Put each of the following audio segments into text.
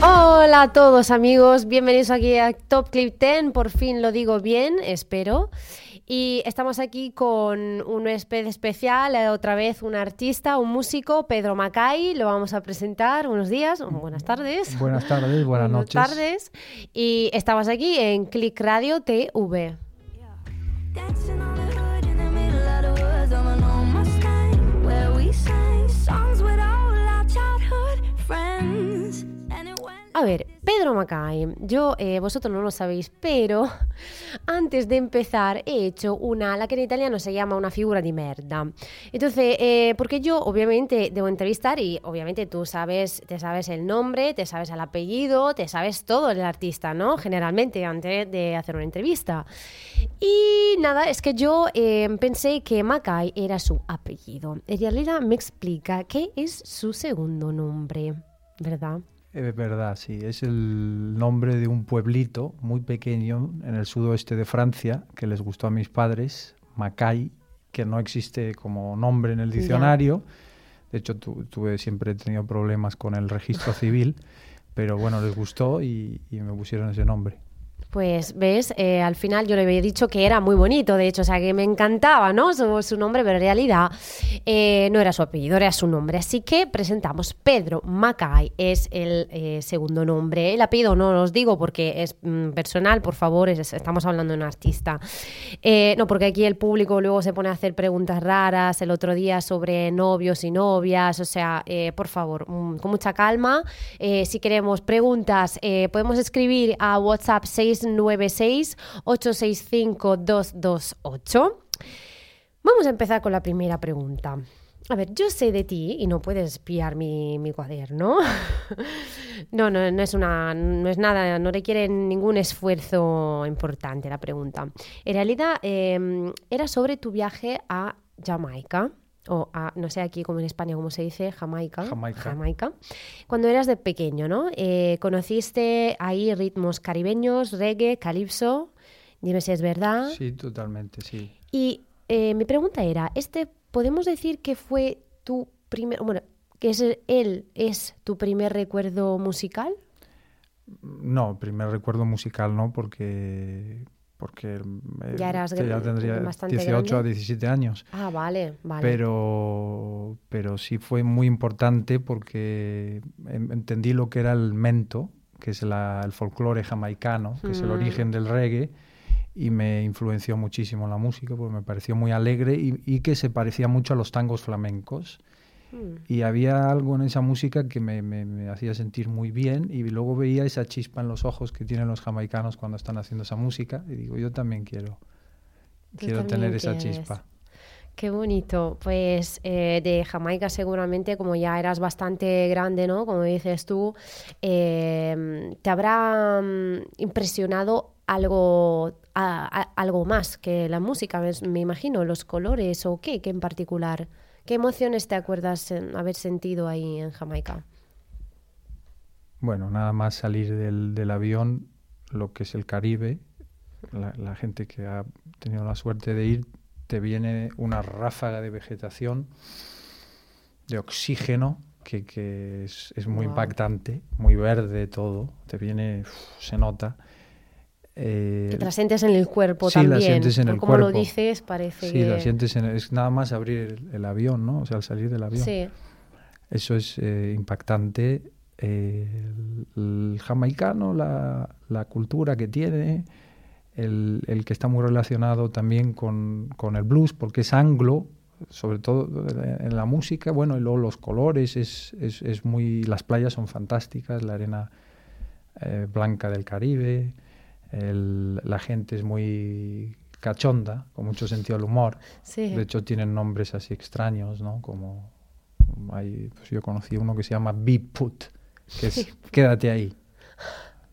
Hola a todos amigos, bienvenidos aquí a Top Clip 10, por fin lo digo bien, espero. Y estamos aquí con un huésped especial, eh, otra vez un artista, un músico, Pedro Macay, lo vamos a presentar, buenos días, o buenas tardes. Buenas tardes, buenas noches. tardes. Y estamos aquí en Click Radio TV. A ver, Pedro Macay, yo, eh, vosotros no lo sabéis, pero antes de empezar he hecho una, la que en italiano se llama una figura di merda. Entonces, eh, porque yo obviamente debo entrevistar y obviamente tú sabes, te sabes el nombre, te sabes el apellido, te sabes todo el artista, ¿no? Generalmente antes de hacer una entrevista. Y nada, es que yo eh, pensé que Macay era su apellido. En realidad me explica qué es su segundo nombre, ¿verdad? Es verdad, sí. Es el nombre de un pueblito muy pequeño en el sudoeste de Francia que les gustó a mis padres, Macay, que no existe como nombre en el Ya. diccionario. De hecho, tu- tuve siempre he tenido problemas con el registro civil, pero bueno, les gustó y, y me pusieron ese nombre. Pues ves, Eh, al final yo le había dicho que era muy bonito, de hecho, o sea, que me encantaba, ¿no? Su, nombre, pero en realidad eh, no era su apellido, era su nombre. Así que presentamos Pedro Macay, es el eh, segundo nombre. El apellido no los digo porque es mm, personal, por favor, es- estamos hablando de un artista. No, porque aquí el público luego se pone a hacer preguntas raras el otro día sobre novios y novias, o sea, por favor, mm, con mucha calma. Si queremos preguntas, podemos escribir a WhatsApp 696-865-228. Vamos a empezar con la primera pregunta. A ver, yo sé de ti y no puedes espiar mi, mi cuaderno. no, no, no es una, no es nada, no requiere ningún esfuerzo importante la pregunta. En realidad eh, era sobre tu viaje a Jamaica o a, no sé aquí como en España cómo se dice, Jamaica. Jamaica. Jamaica. Cuando eras de pequeño, ¿no? Eh, conociste ahí ritmos caribeños, reggae, calipso. Dime si es verdad. Sí, totalmente, sí. Y eh, mi pregunta era, este, ¿podemos decir que fue tu primer, bueno, que es él es tu primer recuerdo musical? No, primer recuerdo musical no, porque porque Ya eras ya tendría bastante 18 a grande. 17 años. Ah, vale, vale. pero, pero sí fue muy importante porque em- entendí lo que era el mento, que es la- el folclore jamaicano, que es el Mm. origen del reggae, y me influenció muchísimo la música, porque me pareció muy alegre y, y que se parecía mucho a los tangos flamencos. Y había algo en esa música que me, me- me hacía sentir muy bien y luego veía esa chispa en los ojos que tienen los jamaicanos cuando están haciendo esa música y digo, yo también quiero, Tú quiero también tener esa quieres. chispa. Qué bonito. Pues eh, de Jamaica seguramente, como ya eras bastante grande, ¿no? Como dices tú, eh, te habrá mm, impresionado algo, a- a- algo más que la música, me, me imagino, los colores o qué, qué en particular. ¿Qué emociones te acuerdas en haber sentido ahí en Jamaica? Bueno, nada más salir del, del avión, lo que es el Caribe, la, la gente que ha tenido la suerte de ir, te viene una ráfaga de vegetación, de oxígeno, que, que es, es muy impactante, muy verde todo, te viene, uf, se nota. Eh, Que te la sientes en el cuerpo sí, la también. sientes en por el cómo lo dices, parece sí, que... la sientes en- es nada más abrir el, el avión, ¿no? O sea, al salir del avión. Sí, Eso es eh, impactante. eh, el, el jamaicano, la, la cultura que tiene, el, el que está muy relacionado también con, con el blues, porque es anglo, sobre todo en la música, bueno, y luego los colores, es, es, es muy, las playas son fantásticas, la arena eh, blanca del Caribe, el- la gente es muy cachonda, con mucho sentido del humor. sí. De hecho, tienen nombres así extraños, ¿no? Como hay, pues yo conocí uno que se llama Be Put, que es quédate ahí.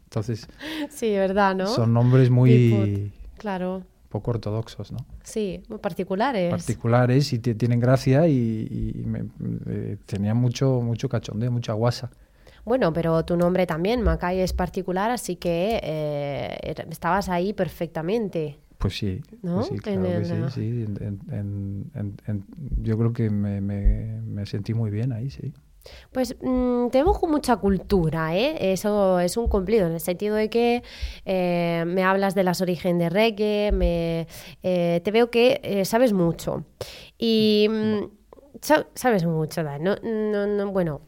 Entonces, sí, verdad, ¿no? son nombres muy Claro, poco ortodoxos, ¿no? sí, muy particulares. Particulares y tienen gracia y, y me- eh, tenían mucho, mucho cachondeo, mucha guasa. Bueno, pero tu nombre también, Macay, es particular, así que eh, era- estabas ahí perfectamente. Pues sí, ¿No? pues sí, En claro que el- sí, sí. En- en- en- en- en- yo creo que me, me- me sentí muy bien ahí, sí. Pues mm, tenemos mucha cultura, ¿eh? Eso es un cumplido, en el sentido de que eh, me hablas de las orígenes de reggae, me, eh, te veo que eh, sabes mucho. Y mm, sa- sabes mucho. No, no, no, bueno,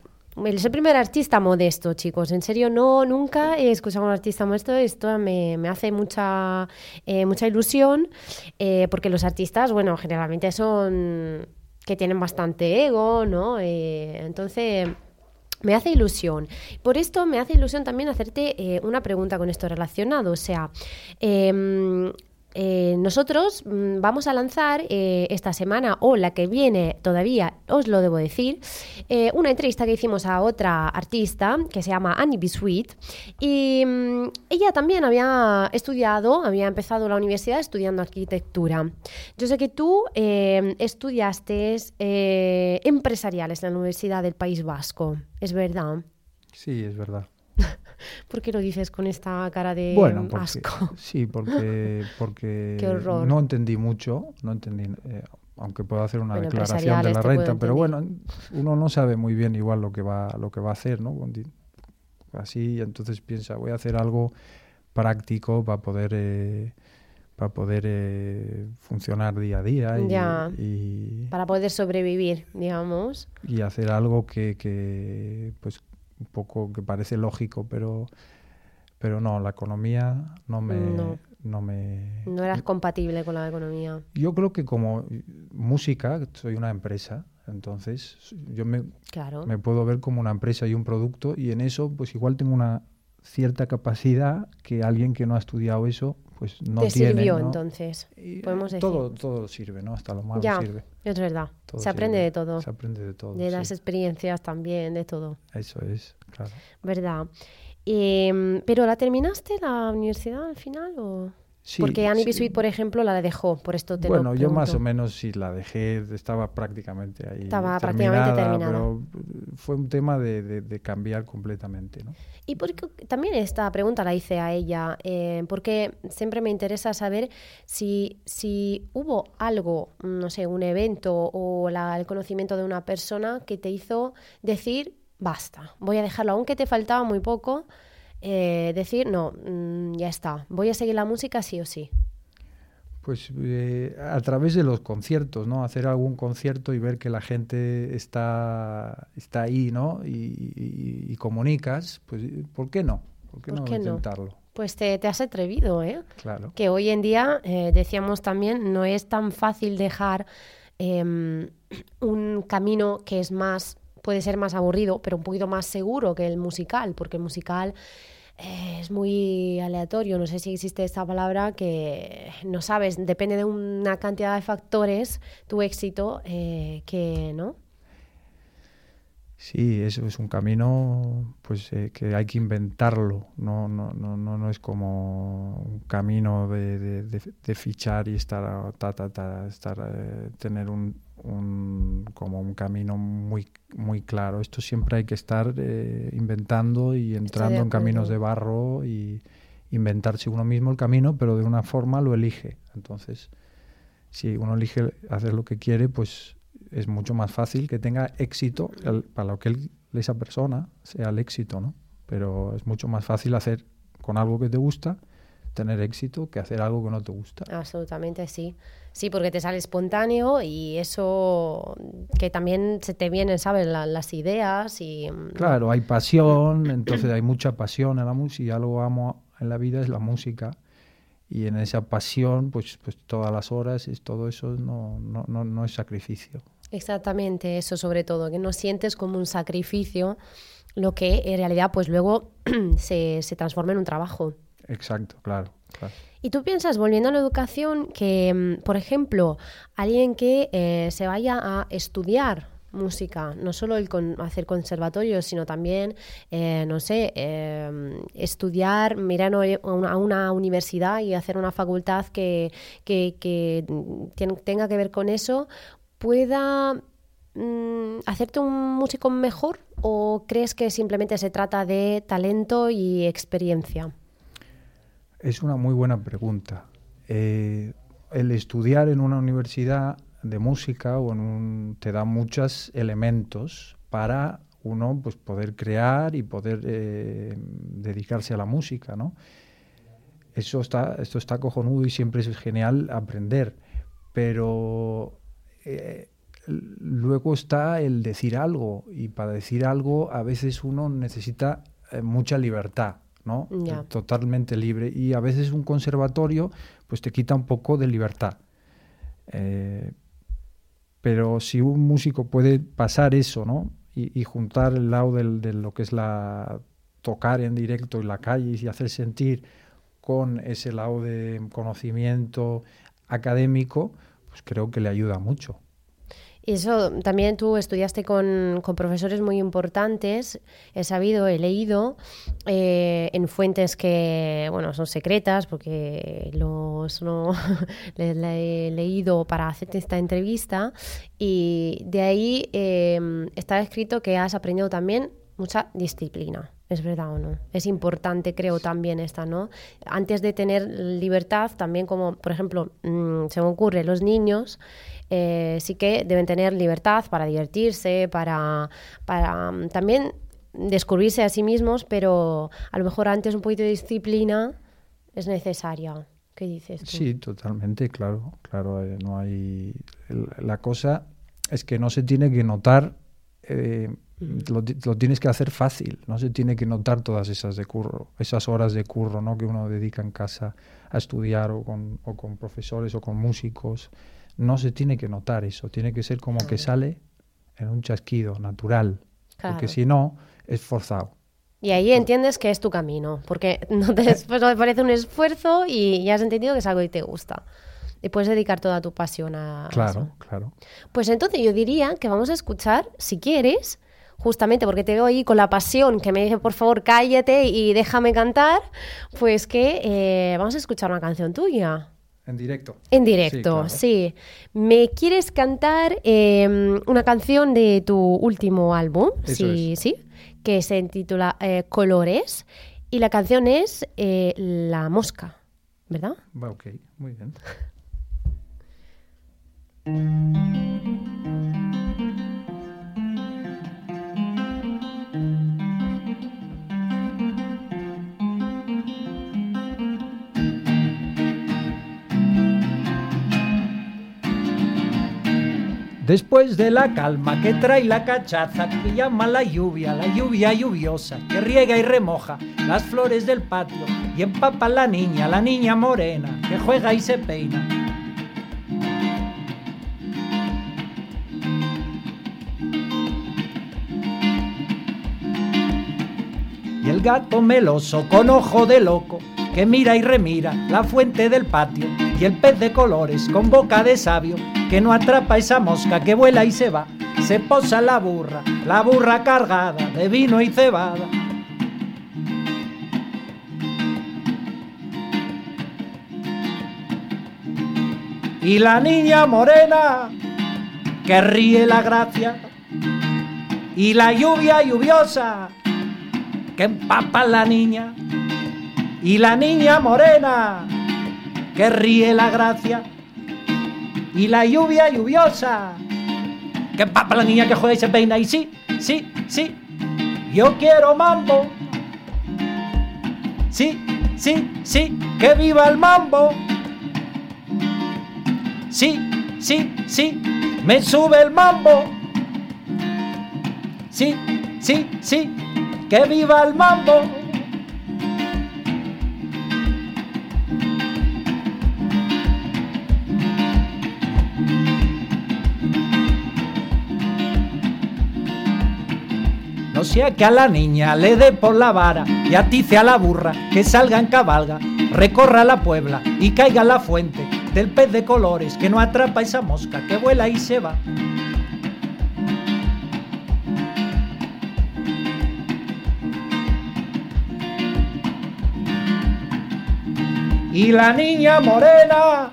es el primer artista modesto, chicos. En serio, no, nunca he escuchado a un artista modesto. Esto me, me hace mucha, eh, mucha ilusión, eh, porque los artistas, bueno, generalmente son que tienen bastante ego, ¿no? Eh, entonces, me hace ilusión. Por esto me hace ilusión también hacerte una pregunta con esto relacionado. O sea, em, eh, nosotros mm, vamos a lanzar eh, esta semana o la que viene todavía, os lo debo decir, eh, una entrevista que hicimos a otra artista que se llama Annie B. Sweet y mm, ella también había estudiado, había empezado la universidad estudiando arquitectura. Yo sé que tú estudiaste empresariales en la Universidad del País Vasco, ¿es verdad? Sí, es verdad. ¿Por qué lo dices con esta cara de Bueno, porque, asco? sí, porque, porque Qué horror. no entendí mucho, no entendí, eh, aunque puedo hacer una Bueno, declaración de la renta, pero bueno, uno no sabe muy bien igual lo que va, lo que va a hacer, ¿no? Así, entonces piensa, voy a hacer algo práctico para poder, eh, para poder eh, funcionar día a día y, Ya. y- Para poder sobrevivir, digamos. y hacer algo que, que, pues un poco que parece lógico, pero pero no, la economía no me No. no me No eras compatible con la economía. yo creo que como música soy una empresa, entonces yo me, Claro. me puedo ver como una empresa y un producto y en eso pues igual tengo una cierta capacidad que alguien que no ha estudiado eso pues no Te tiene. sirvió ¿no? entonces. Y, eh, podemos decir. todo todo sirve, ¿no? Hasta lo malo Ya, sirve. es verdad. todo Se aprende sirve, de todo. Se aprende de todo. De sí. las experiencias también, de todo. Eso es, claro. ¿Verdad? Em, ¿Pero la terminaste la universidad al final? O... Sí, Porque Annie sí. Bisuit, por ejemplo, la dejó, por esto te bueno, lo yo más o menos sí la dejé, estaba prácticamente ahí. Estaba prácticamente terminada. Pero eh, fue un tema de, de- de cambiar completamente, ¿no? Y porque también esta pregunta la hice a ella, eh, porque siempre me interesa saber si, si hubo algo, no sé, un evento o la- el conocimiento de una persona que te hizo decir, basta, voy a dejarlo, aunque te faltaba muy poco, eh, decir, no, mm, ya está, voy a seguir la música sí o sí. Pues eh, a través de los conciertos, ¿no? Hacer algún concierto y ver que la gente está, está ahí, ¿no? Y, y- y comunicas, pues ¿por qué no? ¿Por qué ¿Por no qué no? intentarlo? Pues te, te has atrevido, ¿eh? Claro. que hoy en día, eh, decíamos también, no es tan fácil dejar em, un camino que es más, puede ser más aburrido, pero un poquito más seguro que el musical, porque el musical eh, es muy aleatorio, no sé si existe esta palabra, que no sabes, depende de una cantidad de factores tu éxito, eh, que, ¿no? Sí, eso es un camino pues eh, que hay que inventarlo, no, no, no, no, no es como un camino de, fichar y estar ta, ta, ta, estar eh, tener un, un- como un camino muy muy claro. Esto siempre hay que estar eh, inventando y entrando en caminos de barro y inventarse uno mismo el camino, pero de una forma lo elige. Entonces, si uno elige hacer lo que quiere, pues es mucho más fácil que tenga éxito el- para lo que él- esa persona sea el éxito, ¿no? Pero es mucho más fácil hacer con algo que te gusta, tener éxito que hacer algo que no te gusta. Absolutamente sí. Sí, porque te sale espontáneo y eso que también se te vienen, ¿sabes? La- las ideas y... mm, Claro, hay pasión, entonces hay mucha pasión en la música y algo amo en la vida es la música. Y en esa pasión, pues, pues todas las horas, es, todo eso no, no, no, no es sacrificio. Exactamente, eso sobre todo, que no sientes como un sacrificio lo que en realidad pues luego se, se transforma en un trabajo. Exacto, claro. Y tú piensas, volviendo a la educación, que, mm, por ejemplo, alguien que eh, se vaya a estudiar música, no solo el con- hacer conservatorios, sino también, eh, no sé, eh, estudiar, mirar a una, universidad y hacer una facultad que, que, tenga que ver con eso, pueda mm, hacerte un músico mejor o crees que simplemente se trata de talento y experiencia? Es una muy buena pregunta. Eh, el estudiar en una universidad de música o en un, te da muchos elementos para uno pues, poder crear y poder eh, dedicarse a la música, ¿no? Eso está, esto está cojonudo y siempre es genial aprender, pero eh, luego está el decir algo y para decir algo a veces uno necesita mucha libertad, Eh, Totalmente libre y a veces un conservatorio pues te quita un poco de libertad. Eh, pero si un músico puede pasar eso, ¿no? Y, y juntar el lado del- de lo que es la tocar en directo en la calle y hacer sentir con ese lado de conocimiento académico, pues creo que le ayuda mucho. Eso también tú estudiaste con, con profesores muy importantes, he sabido, he leído eh, en fuentes que, bueno, son secretas porque los no le- la he leído para hacerte esta entrevista y de ahí eh, está escrito que has aprendido también mucha disciplina. ¿Es verdad o no? Es importante, creo, también esta, ¿no? Antes de tener libertad, también como, por ejemplo, mm, se me ocurre, los niños eh, sí que deben tener libertad para divertirse, para, mm, también descubrirse a sí mismos, pero a lo mejor antes un poquito de disciplina es necesaria. ¿Qué dices tú? Sí, totalmente, claro, claro, eh, no hay... La cosa es que no se tiene que notar, eh, lo tienes que hacer fácil, no se tiene que notar todas esas de curro, esas horas de curro, ¿no? Que uno dedica en casa a estudiar o con, o con profesores o con músicos, no se tiene que notar eso, tiene que ser como que sale en un chasquido, natural, Claro. porque si no, es forzado. Y ahí entiendes que es tu camino, porque no te, después no te parece un esfuerzo y ya has entendido que es algo que te gusta. Y puedes dedicar toda tu pasión a Claro, eso. claro. Pues entonces yo diría que vamos a escuchar, si quieres, justamente porque te veo ahí con la pasión que me dice, por favor, cállate y déjame cantar, pues que eh, vamos a escuchar una canción tuya. En directo. En directo, sí. claro. ¿Me quieres cantar eh, una canción de tu último álbum? Eso sí, es. sí. Que se titula eh, Colores. Y la canción es eh, La Mosca, ¿verdad? Va, ok, muy bien. Después de la calma que trae la cachaza, que llama la lluvia, la lluvia lluviosa, que riega y remoja las flores del patio y empapa la niña, la niña morena, que juega y se peina. Y el gato meloso con ojo de loco, que mira y remira la fuente del patio, y el pez de colores con boca de sabio, que no atrapa esa mosca que vuela y se va, se posa la burra, la burra cargada de vino y cebada. Y la niña morena que ríe la gracia, y la lluvia lluviosa que empapa la niña, y la niña morena que ríe la gracia, y la lluvia lluviosa que empapa la niña que juega y se peina, y sí, sí, sí, yo quiero mambo, sí, sí, sí, que viva el mambo. Sí, sí, sí, me sube el mambo. Sí, sí, sí, que viva el mambo. No sea que a la niña le dé por la vara y atice a la burra que salga en cabalga, recorra la puebla y caiga la fuente del pez de colores que no atrapa esa mosca que vuela y se va. Y la niña morena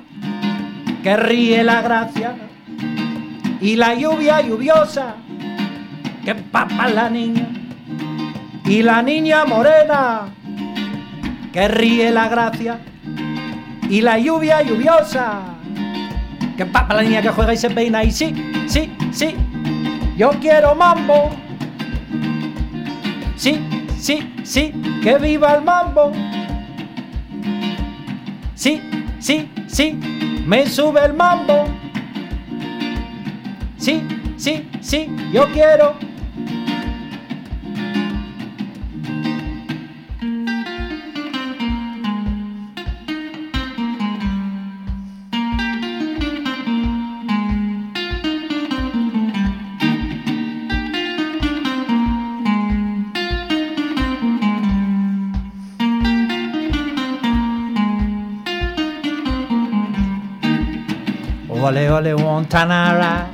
que ríe la gracia y la lluvia lluviosa que empapa la niña y la niña morena que ríe la gracia y la lluvia lluviosa que empapa la niña que juega y se peina y sí, sí, sí, yo quiero mambo. Sí, sí, sí, que viva el mambo. Sí, sí, sí, me sube el mambo. Sí, sí, sí, yo quiero. Ole Montanara,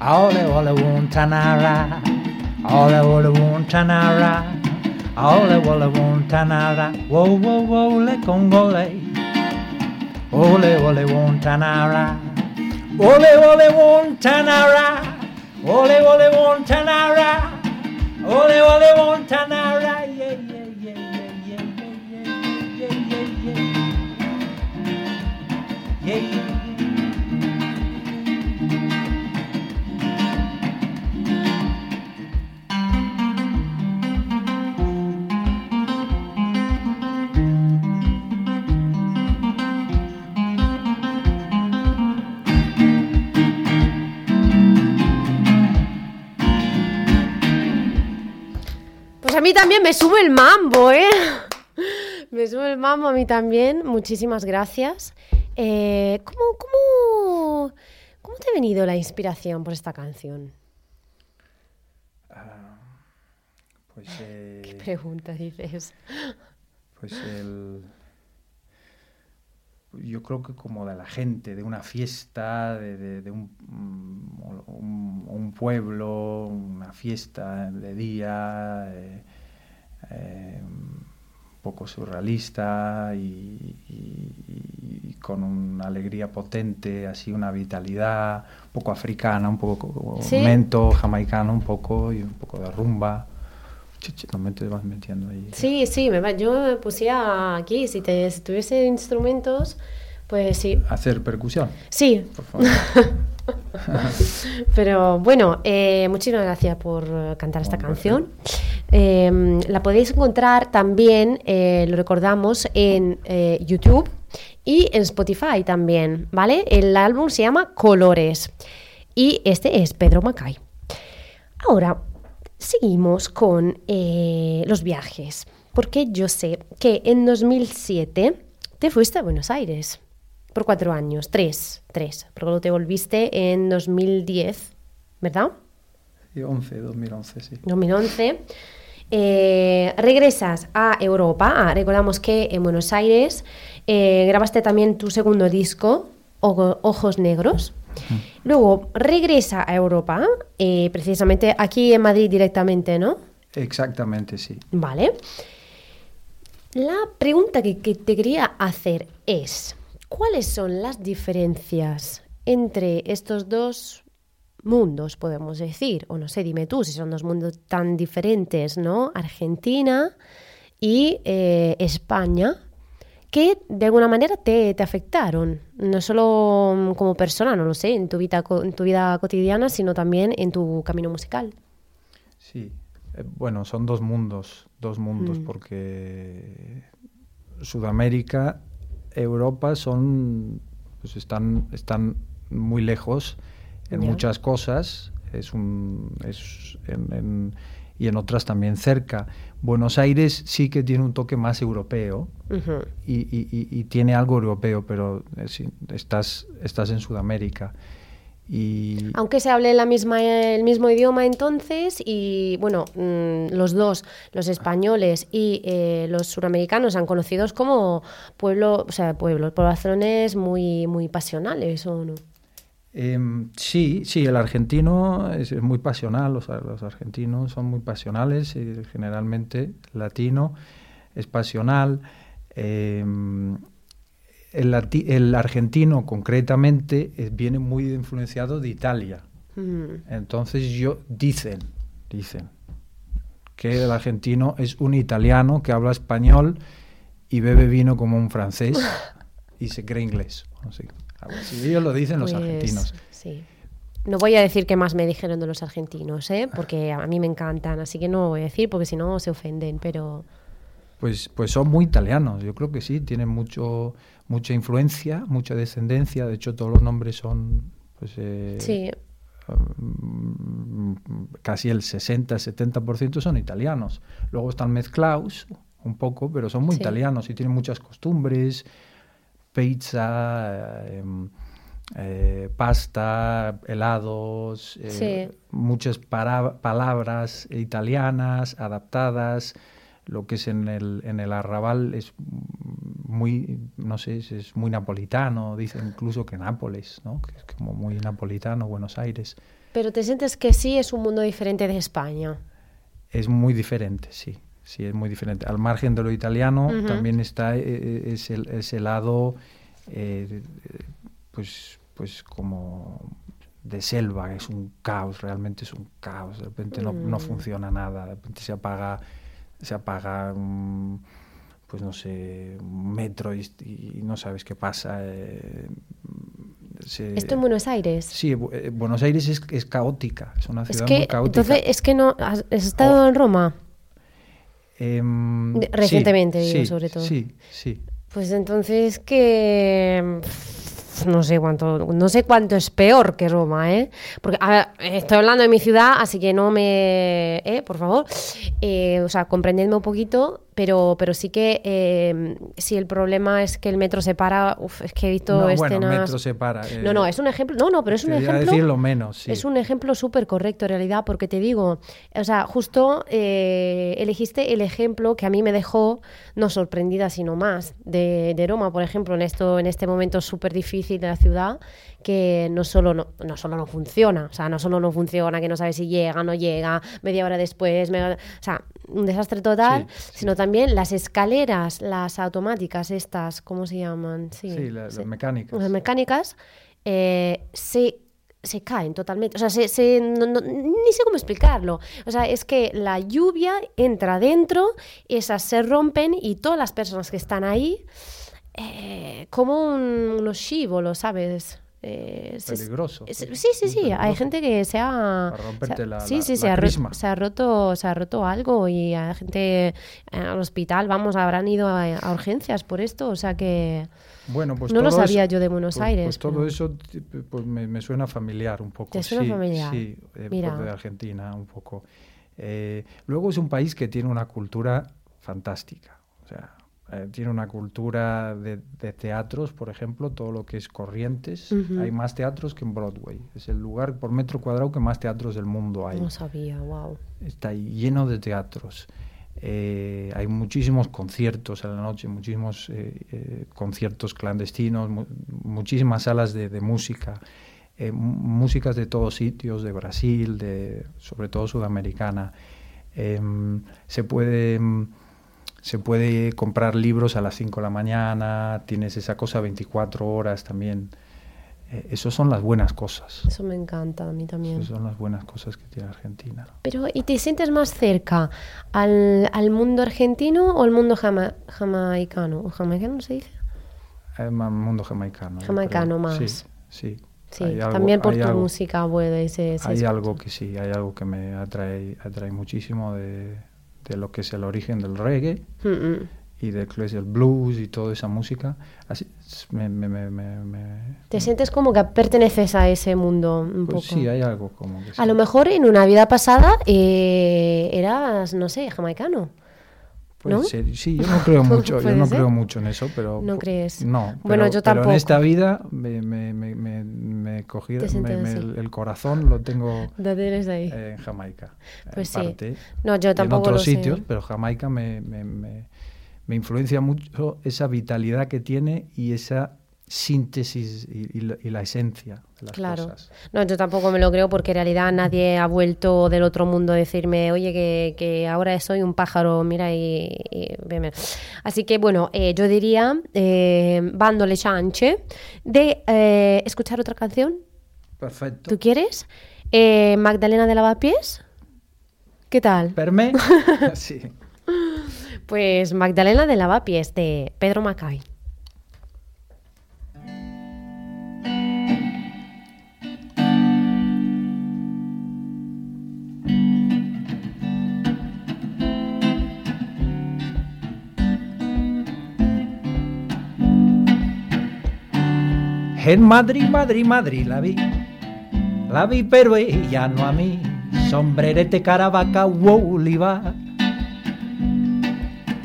ole ole Montanara, ole ole Montanara, ole ole Montanara, wo wo wo le congole, ole ole Montanara, ole ole Montanara, ole ole Montanara, ole ole Montanara, yeah. Yeah yeah yeah también me sube el mambo, ¿eh? Me sube el mambo a mí también. Muchísimas gracias. Eh, ¿cómo, cómo, ¿Cómo te ha venido la inspiración por esta canción? Pues, eh, Pregunta, dices. pues el... Yo creo que como de la gente, de una fiesta, de, de- de un, mm, un- un pueblo, una fiesta de día, eh, eh, un poco surrealista y, y- y con una alegría potente, así una vitalidad, un poco africana, un poco Sí. mento, jamaicano un poco y un poco de rumba. No me te vas metiendo ahí. Sí, sí, me va- yo me pusía aquí, si, te, si tuviese instrumentos, pues sí. Hacer percusión, Sí, por favor. pero bueno, eh, muchísimas gracias por cantar esta Un canción. Eh, la podéis encontrar también, eh, lo recordamos, en eh, YouTube y en Spotify también, ¿vale? El álbum se llama Colores y este es Pedro Macay. Ahora, seguimos con eh, los viajes, porque yo sé que en 2007 te fuiste a Buenos Aires por cuatro años, tres, tres, porque te volviste en 2010, ¿verdad? Sí, 11, 2011, sí. 2011. Eh, regresas a Europa. Ah, recordamos que en Buenos Aires eh, grabaste también tu segundo disco, Ojo- Ojos Negros. Luego regresa a Europa, eh, precisamente aquí en Madrid directamente, ¿no? Exactamente, sí. Vale. La pregunta que, que te quería hacer es, ¿cuáles son las diferencias entre estos dos mundos, podemos decir? O no sé, dime tú si son dos mundos tan diferentes, ¿no? Argentina y eh, España, que de alguna manera te, te afectaron, no solo mm, como persona, no lo sé, en tu vida, en tu vida cotidiana, sino también en tu camino musical. Sí. Eh, bueno, son dos mundos, dos mundos, Mm. porque Sudamérica, Europa son, pues están, están muy lejos en muchas cosas. Es un, es en- en- y en otras también cerca. Buenos Aires sí que tiene un toque más europeo y, y- y- y tiene algo europeo, pero eh, estás, estás en Sudamérica. Y Aunque se hable la misma, el mismo idioma entonces y bueno, mm, los dos, los españoles y eh, los suramericanos, han conocidos como pueblo, o sea, pueblos, poblaciones muy, muy pasionales, ¿o no? Em, sí, sí, el argentino es, es muy pasional, los, ar- los argentinos son muy pasionales, y generalmente latino es pasional. em, el, el argentino concretamente eh, viene muy influenciado de Italia. Mm. Entonces yo dicen, dicen que el argentino es un italiano que habla español y bebe vino como un francés y se cree inglés. Ellos lo dicen los Pues, argentinos. Sí. No voy a decir qué más me dijeron de los argentinos, ¿eh? porque a mí me encantan, así que no voy a decir porque si no se ofenden, pero Pues, pues son muy italianos, yo creo que sí, tienen mucho, mucha influencia, mucha descendencia, de hecho todos los nombres son pues, eh, sí, mm, casi el 60-70% son italianos. Luego están mezclados un poco, pero son muy Sí. italianos y tienen muchas costumbres, pizza, eh, em, eh, pasta, helados, eh, Sí. muchas para- palabras italianas adaptadas. Lo que es en el, en el arrabal es muy, no sé, es, es muy napolitano, dice incluso que Nápoles, ¿no? que es como muy napolitano, Buenos Aires. pero te sientes que sí es un mundo diferente de España. Es muy diferente, sí, sí, es muy diferente. Al margen de lo italiano también está eh, ese, ese lado, eh, pues, pues como de selva, es un caos, realmente es un caos, de repente no, no Mm. funciona nada, de repente se apaga, se apaga, un, pues no sé, un metro y, y no sabes qué pasa. eh, se- Esto en Buenos Aires. Sí, eh, Buenos Aires es, es caótica, es una Es ciudad que, muy caótica. entonces, es que no, ¿has, has estado en Roma? Em, sí, recientemente, digo, sí, sobre todo. Sí, sí. Pues entonces que no sé cuánto, no sé cuánto es peor que Roma, ¿eh? Porque a ver, estoy hablando de mi ciudad, así que no me, ¿eh? por favor, Eh, o sea, comprendedme un poquito, pero, pero sí que eh, si el problema es que el metro se para, uf, es que he visto No, bueno, escenas. metro se para. eh, No, no, es un ejemplo, no, no, pero es un ejemplo. decir lo menos, sí. Es un ejemplo súper correcto en realidad, porque te digo, o sea, justo eh, elegiste el ejemplo que a mí me dejó no sorprendida, sino más, de, de Roma, por ejemplo, en, esto, en este momento súper difícil de la ciudad, que no solo no, no solo no funciona, o sea, no solo no funciona, que no sabes si llega, no llega, media hora después, media o sea, un desastre total, Sí, sí. sino también las escaleras, las automáticas estas, ¿cómo se llaman? Sí, Sí, la- las mecánicas. Las mecánicas eh, se, se caen totalmente. O sea, se, se- no- no- ni sé cómo explicarlo. O sea, es que la lluvia entra dentro, esas se rompen y todas las personas que están ahí, eh, como un, unos chívolos, ¿sabes? Eh, Peligroso. sí, sí, sí. Hay gente que se ha. Se la- sí, la- sí, la se, ha ro- crisma. se ha roto, se ha roto algo y hay gente eh, al hospital, vamos, habrán ido a, a urgencias por esto. O sea que. Bueno, pues no lo sabía eso- yo de Buenos pues- Aires, Pues todo pero- eso pues me, me suena familiar un poco. ¿Te suena sí, familiar? Sí, eh, Mira. pues de Argentina un poco. Eh, luego es un país que tiene una cultura fantástica. O sea, eh, tiene una cultura de, de teatros, por ejemplo, todo lo que es Corrientes. Hay más teatros que en Broadway. Es el lugar por metro cuadrado que más teatros del mundo hay. No sabía, wow. está lleno de teatros. Eh, hay muchísimos conciertos a la noche, muchísimos eh, conciertos clandestinos, mu- muchísimas salas de, de música, músicas de todos sitios, de Brasil, de, sobre todo sudamericana. Em, se puede em, se puede comprar libros a las 5 de la mañana, tienes esa cosa 24 horas también. Eh, esas son las buenas cosas. Eso me encanta a mí también. Esas son las buenas cosas que tiene Argentina. Pero, ¿y te sientes más cerca al, al mundo argentino o al mundo jama- jamaicano? ¿O jamaicano se dice? Es más mundo jamaicano. Jamaicano más. Sí, sí. Sí, algo- también por tu algo- música abuela. y se- se Hay escucha. algo que sí, hay algo que me atrae, atrae muchísimo de, de lo que es el origen del reggae Mm, mm. y de Classical Blues y toda esa música, así me, me- me- me- Te sientes como que perteneces a ese mundo un pues poco. sí, hay algo como que A sí. lo mejor en una vida pasada eh, eras, no sé, jamaicano. Puede ¿no? Sí, yo no creo mucho, yo no ser. creo mucho en eso, pero... ¿No crees? No, Bueno, pero- yo pero tampoco. en esta vida me, me, me, me, cogí- me- me- el, el corazón lo tengo eh, en Jamaica. Pues en sí. parte, No, yo tampoco en otros lo sé. sitios, pero Jamaica me, me, me, me influencia mucho esa vitalidad que tiene y esa síntesis y, y la, y la esencia de las Claro. cosas. No, yo tampoco me lo creo porque en realidad nadie ha vuelto del otro mundo a decirme, oye, que, que ahora soy un pájaro, mira y, y veme". Así que bueno, eh, yo diría, eh, de eh, escuchar otra canción. Perfecto. ¿Tú quieres? Eh, Magdalena de Lavapiés. ¿Qué tal? ¿Per me? sí. Pues Magdalena de Lavapiés de Pedro Macay. En Madrid, Madrid, Madrid la vi. La vi, pero ella no a mí. Sombrerete, caravaca, wow, olivar.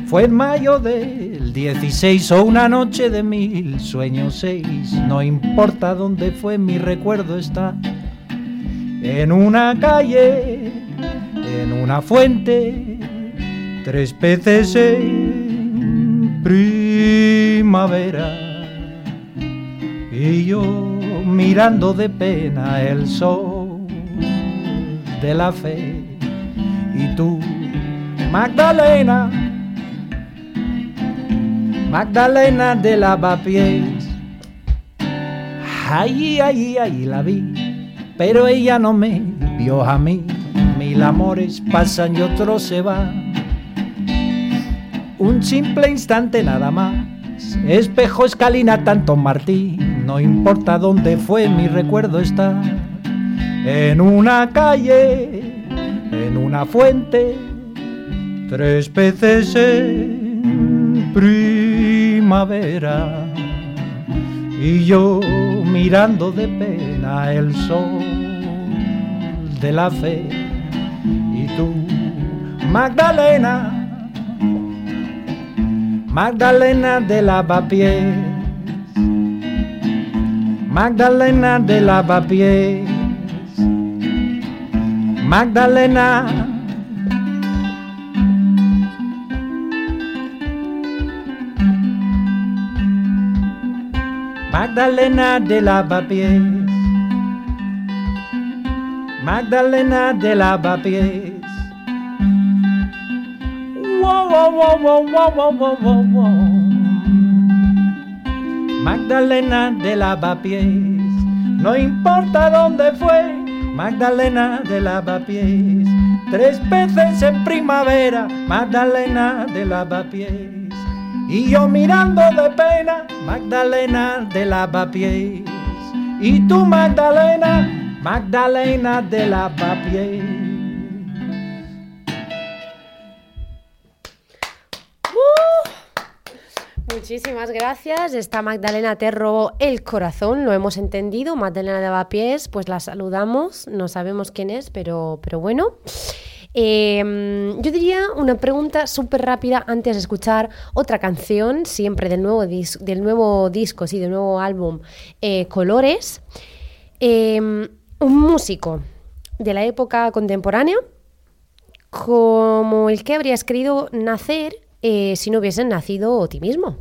Fue en mayo del 16 o una noche de mil sueños seis. No importa dónde fue, mi recuerdo está. En una calle, en una fuente, tres peces en primavera. Y yo mirando de pena el sol de la fe. Y tú, Magdalena, Magdalena de lavapiés. Ahí, ahí, ahí la vi, pero ella no me vio a mí. Mil amores pasan y otros se van. Un simple instante nada más. Espejo, escalina, tanto Martín. No importa dónde fue, mi recuerdo está. En una calle, en una fuente, tres peces en primavera. Y yo mirando de pena el sol de la fe. Y tú, Magdalena, Magdalena de lavapiés. Magdalena de Lavapiés, Magdalena. Magdalena de Lavapiés, Magdalena de Lavapiés. Whoa, whoa, whoa, whoa, whoa, whoa, whoa, whoa. Magdalena de lavapiés. No importa dónde fue, Magdalena de lavapiés. Tres peces en primavera, Magdalena de lavapiés. Y yo mirando de pena, Magdalena de lavapiés. Y tú, Magdalena, Magdalena de lavapiés. Muchísimas gracias. Esta Magdalena te robó el corazón, lo hemos entendido. Magdalena de Lavapiés, pues la saludamos, no sabemos quién es, pero, pero bueno. Eh, yo diría una pregunta súper rápida antes de escuchar otra canción, siempre del nuevo, del nuevo disco, sí, del nuevo álbum eh, Colores. Eh, un músico de la época contemporánea, como el que habrías querido nacer eh, si no hubiesen nacido ti mismo,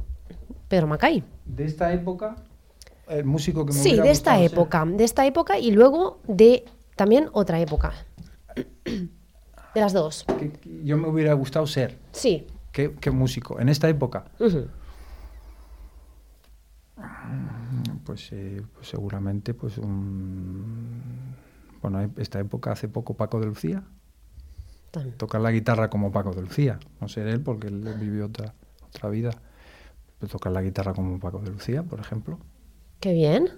Pedro Macay. De esta época, el músico que me Sí, de esta ser- época, de esta época y luego de también otra época. De las dos. que- que yo me hubiera gustado ser. Sí. ¿Qué, qué músico? En esta época, pues, eh, pues seguramente, pues un... Bueno, esta época hace poco Paco de Lucía. Tocar la guitarra como Paco de Lucía. No ser él porque él vivió otra, otra vida. Pero tocar la guitarra como Paco de Lucía, por ejemplo. Qué bien.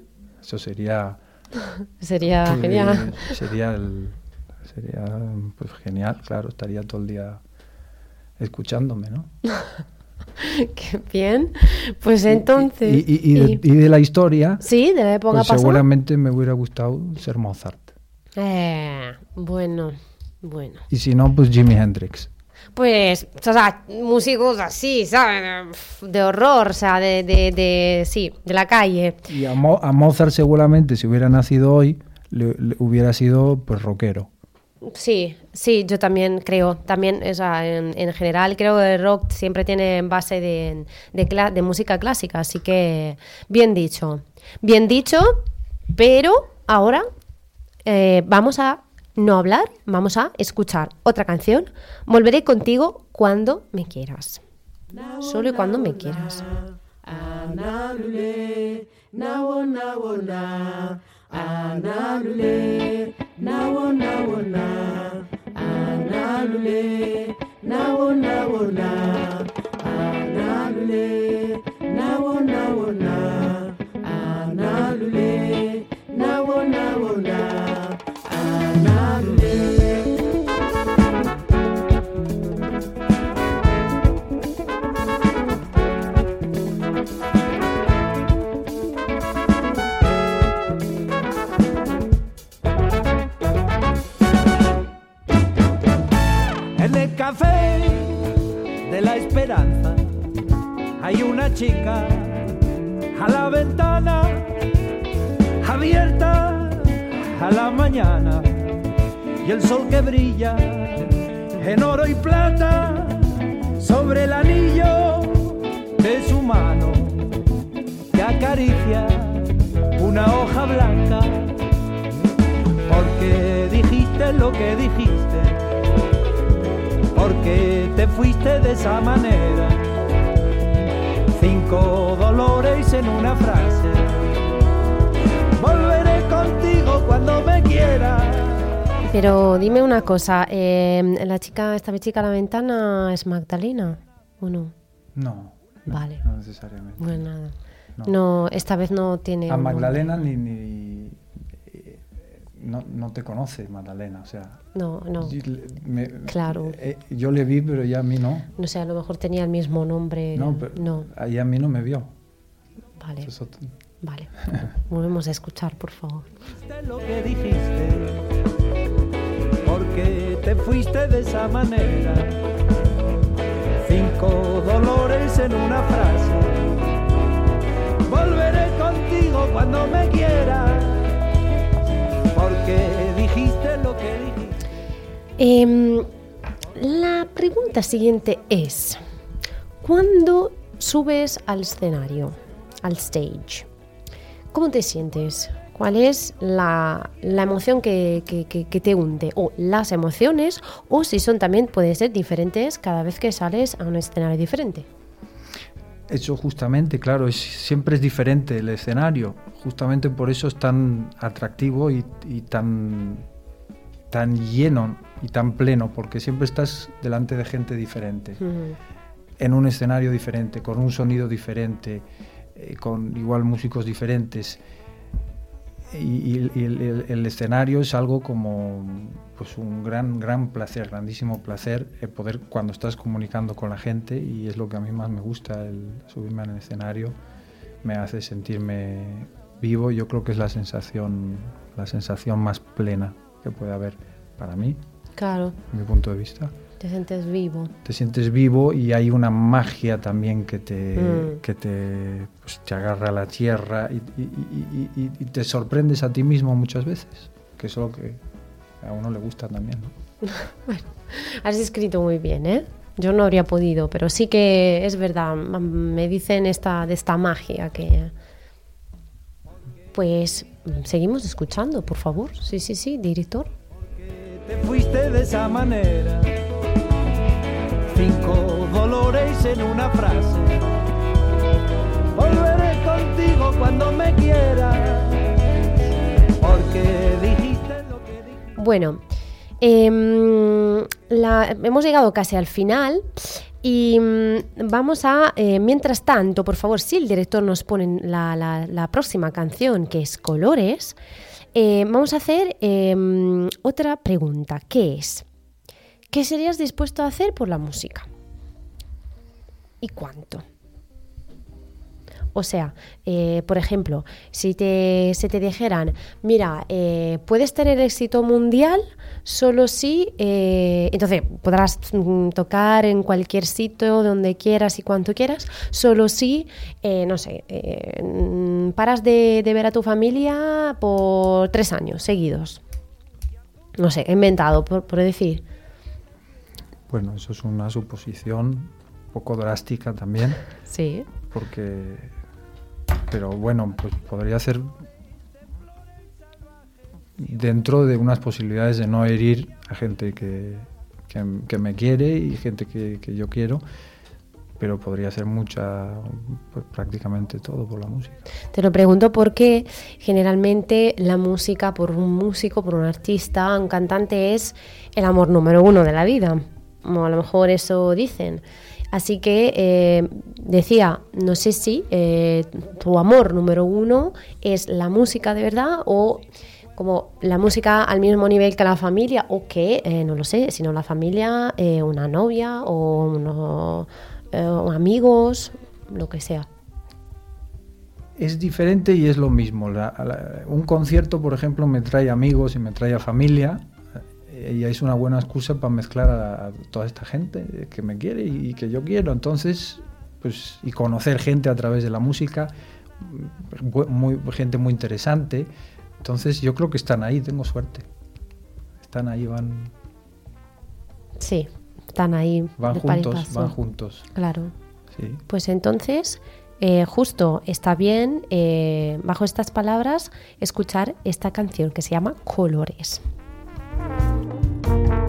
Eso sería... Sería eh, genial. Sería, el- sería pues genial, claro. Estaría todo el día escuchándome, ¿no? Qué bien. Pues entonces. Y, y- y de, y- y de la historia, sí, de la época pues pasada. seguramente me hubiera gustado ser Mozart. Eh, bueno, bueno. Y si no, pues Jimi Hendrix. Pues, o sea, músicos así, ¿sabes? De horror, o sea, de, de, de- sí, de la calle. Y a, Mo- a Mozart seguramente, si hubiera nacido hoy, le, le hubiera sido pues rockero. Sí, sí, yo también creo, también, o sea, en, en general creo que el rock siempre tiene base de, de música clásica, así que bien dicho, bien dicho, pero ahora eh, vamos a no hablar, vamos a escuchar otra canción. Volveré contigo cuando me quieras. Solo y cuando me quieras. Hay una chica a la ventana abierta a la mañana y el sol que brilla en oro y plata sobre el anillo de su mano que acaricia una hoja blanca porque dijiste lo que dijiste porque te fuiste de esa manera. Cinco dolores en una frase. Volveré contigo cuando me quieras. Pero dime una cosa, eh, la chica, esta chica a la ventana es Magdalena o no? No, Vale. no necesariamente. Bueno, nada. No. No, esta vez no tiene. A Magdalena ni, ni- no, no te conoce Magdalena, o sea. No, no. me- Claro. eh, yo le vi, pero ya a mí no. No sé, a lo mejor tenía el mismo nombre. No, pero no. ahí a mí no me vio. Vale, Eso vale. Volvemos a escuchar, por favor. Lo que dijiste. Porque te fuiste de esa manera. Cinco dolores en una frase. Volveré contigo cuando me quieras. Em, la pregunta siguiente es: ¿Cuándo subes al escenario, al stage? ¿Cómo te sientes? ¿Cuál es la, emoción que- que te hunde? O las emociones, o si son también, pueden ser diferentes cada vez que sales a un escenario diferente. Eso justamente, claro, es, siempre es diferente el escenario. Justamente por eso es tan atractivo y, y tan, tan lleno y tan pleno, porque siempre estás delante de gente diferente, en un escenario diferente, con un sonido diferente, eh, con igual músicos diferentes. Y, y- el, el- el escenario es algo como pues un gran gran placer, grandísimo placer el poder cuando estás comunicando con la gente y es lo que a mí más me gusta el subirme al escenario me hace sentirme vivo, yo creo que es la sensación la sensación más plena que puede haber para mí, Claro, mi punto de vista. Te sientes vivo. Te sientes vivo y hay una magia también que te, Mm. que te, pues, te agarra a la tierra y, y- y- y- y- y te sorprendes a ti mismo muchas veces, que es lo que a uno le gusta también. ¿no? Has escrito muy bien, ¿eh? Yo no habría podido, pero sí que es verdad. Me dicen esta, de esta magia que. Pues seguimos escuchando, por favor. Sí, sí, sí, director. Te fuiste de esa manera. Cinco dolores en una frase. Volveré contigo cuando me quieras. Porque dijiste lo que dijiste. Bueno, em, la- hemos llegado casi al final y mm, vamos a, eh, mientras tanto, por favor, si el director nos pone la, la- la próxima canción, que es Colores, eh, vamos a hacer em, otra pregunta, que es, ¿qué serías dispuesto a hacer por la música? y cuánto. O sea, eh, por ejemplo, si te, se te dijeran, mira, eh, puedes tener éxito mundial solo si, eh, entonces podrás mm, tocar en cualquier sitio, donde quieras y cuanto quieras, solo si, no sé, mm, paras de, de ver a tu familia por tres años seguidos. No sé, inventado, por, por decir. Bueno, eso es una suposición un poco drástica también, Sí. porque... Pero bueno, pues podría ser dentro de unas posibilidades de no herir a gente que, que, que me quiere y gente que, que yo quiero, pero podría ser mucha, pues prácticamente todo por la música. Te lo pregunto porque generalmente la música por un músico, por un artista, un cantante es el amor número uno de la vida. O a lo mejor eso dicen. Así que eh, decía, no sé si eh, tu amor número uno es la música de verdad o como la música al mismo nivel que la familia o que, eh, no lo sé, sino la familia, una novia o amigos, lo que sea. Es diferente y es lo mismo. Un concierto, por ejemplo, me trae amigos y me trae a familia y es una buena excusa para mezclar a, a toda esta gente que me quiere y, y que yo quiero. Entonces, pues, y conocer gente a través de la música, mm, muy, gente muy interesante. Entonces, yo creo que están ahí, tengo suerte. Están ahí, van, Sí, están ahí. van juntos, van juntos. Claro. Sí. Pues entonces, eh, justo está bien, eh, bajo estas palabras, escuchar esta canción que se llama Colores. thank you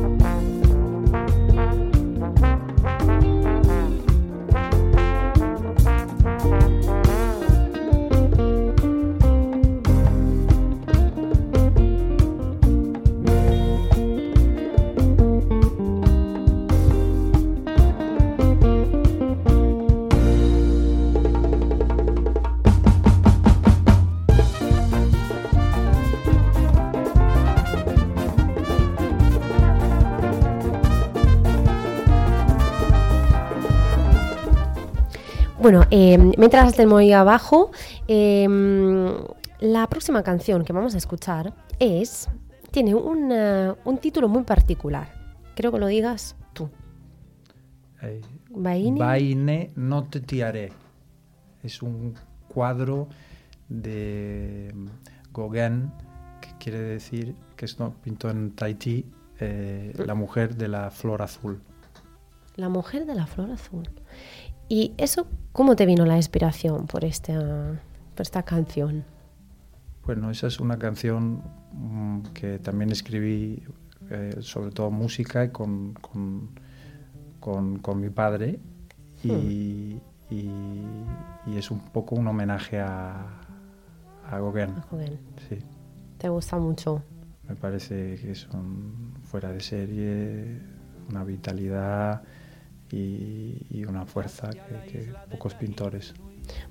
Bueno, eh, mientras tenemos ahí abajo, eh, la próxima canción que vamos a escuchar es. Tiene una- un título muy particular. Creo que lo digas tú. Eh, Vaine. Vaine no te tiaré. Es un cuadro de Gauguin que quiere decir que esto pintó en Tahití eh, la mujer de la flor azul. La mujer de la flor azul. ¿Y eso cómo te vino la inspiración por esta, por esta canción? Bueno, esa es una canción mm, que también escribí, eh, sobre todo música, con, con, con- con mi padre. Y, y- y es un poco un homenaje a, a Gauguin. Joder, Sí. te gusta mucho. Me parece que son fuera de serie, una vitalidad y, y una fuerza que, que pocos pintores.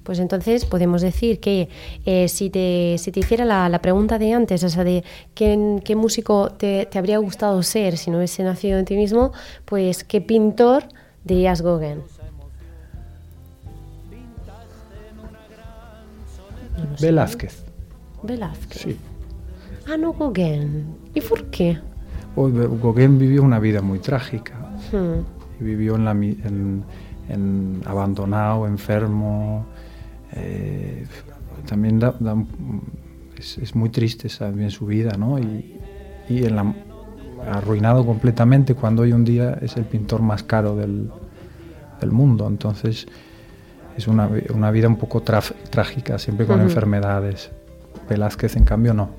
Pues entonces podemos decir que eh, si, te, si te hiciera la, la pregunta de antes, esa de qué, qué músico te, te habría gustado ser si no hubiese nacido en ti mismo, pues qué pintor dirías Gauguin. No. Velázquez, Velázquez. sí. Ah, no Gauguin. ¿Y por qué? Oh, Gauguin vivió una vida muy trágica. Hmm. Vivió en la, en, en abandonado, enfermo. eh, también da- da un- es, es muy triste también su vida, ¿no? Y, y en la- arruinado completamente cuando hoy un día es el pintor más caro del, del mundo. Entonces es una, una vida un poco traf- trágica, siempre con enfermedades. Velázquez, en cambio, no.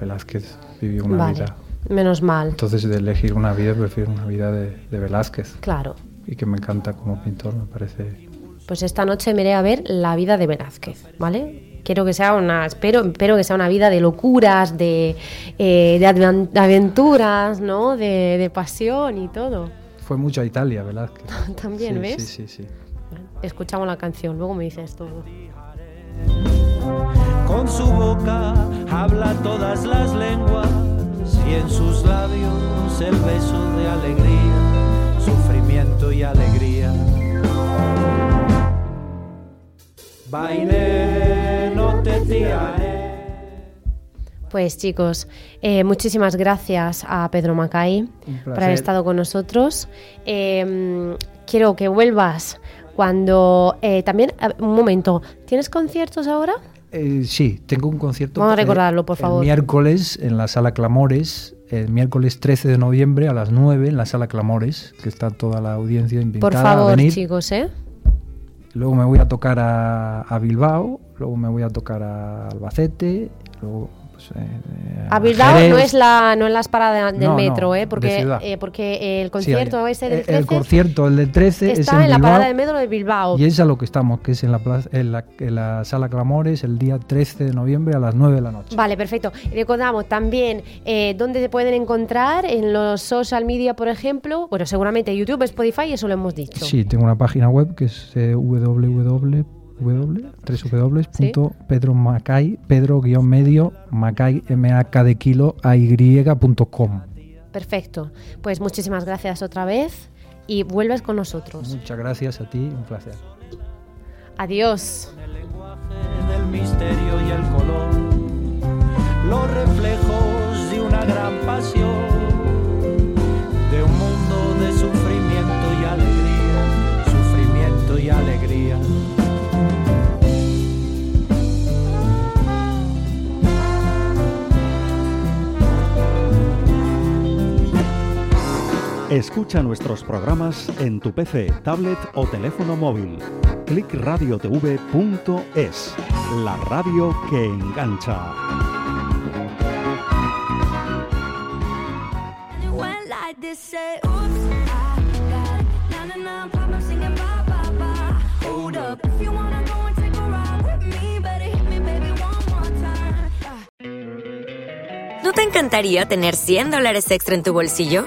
Velázquez vivió una Vale, vida. Menos mal. Entonces, de elegir una vida, prefiero una vida de, de Velázquez Claro. y que me encanta como pintor, me parece. Pues esta noche me iré a ver la vida de Velázquez, ¿vale? Quiero que sea una, espero, espero que sea una vida de locuras, de, eh, de aventuras, ¿no? De, de pasión y todo. Fue mucho a Italia, Velázquez. También, Sí, ¿ves? Sí, sí, sí. Bueno, escuchamos la canción, luego me dices todo. Con su boca habla todas las lenguas y en sus labios el beso de alegría, sufrimiento y alegría. Baile, no te tiaré. Pues chicos, eh, muchísimas gracias a Pedro Macay por haber estado con nosotros. Eh, quiero que vuelvas cuando eh, también, a- un momento, ¿tienes conciertos ahora? Eh, sí, tengo un concierto. Vamos a recordarlo, por el favor. miércoles en la sala Clamores, el miércoles 13 de noviembre a las 9 en la sala Clamores, que está toda la audiencia invitada Por a favor, venir. chicos, ¿eh? Luego me voy a tocar a, a Bilbao, luego me voy a tocar a Albacete, luego eh, eh, A Bilbao Jerez. no es la no es las paradas del No, no, metro, ¿eh? Porque, eh, porque el Sí, concierto hay- ese del eh, 13 El concierto, el del 13, es está en, la Bilbao, parada del metro de Bilbao. Y es a lo que estamos, que es en la, plaza- en la, en la sala Clamores el día 13 de noviembre a las 9 de la noche. Vale, perfecto. Y recordamos también eh, dónde te pueden encontrar en los social media, por ejemplo. Bueno, seguramente YouTube, Spotify, eso lo hemos dicho. Sí, tengo una página web que es www www.pedromacay, pedro-medio, macay, m a k de kilo, a y.com. Perfecto. Pues muchísimas gracias otra vez y vuelves con nosotros. Muchas gracias a ti, un placer. Adiós. el lenguaje del misterio y el color, los reflejos de una gran pasión, Escucha nuestros programas en tu PC, tablet o teléfono móvil. clickradiotv.es, la radio que engancha. ¿No te encantaría tener 100 dólares extra en tu bolsillo?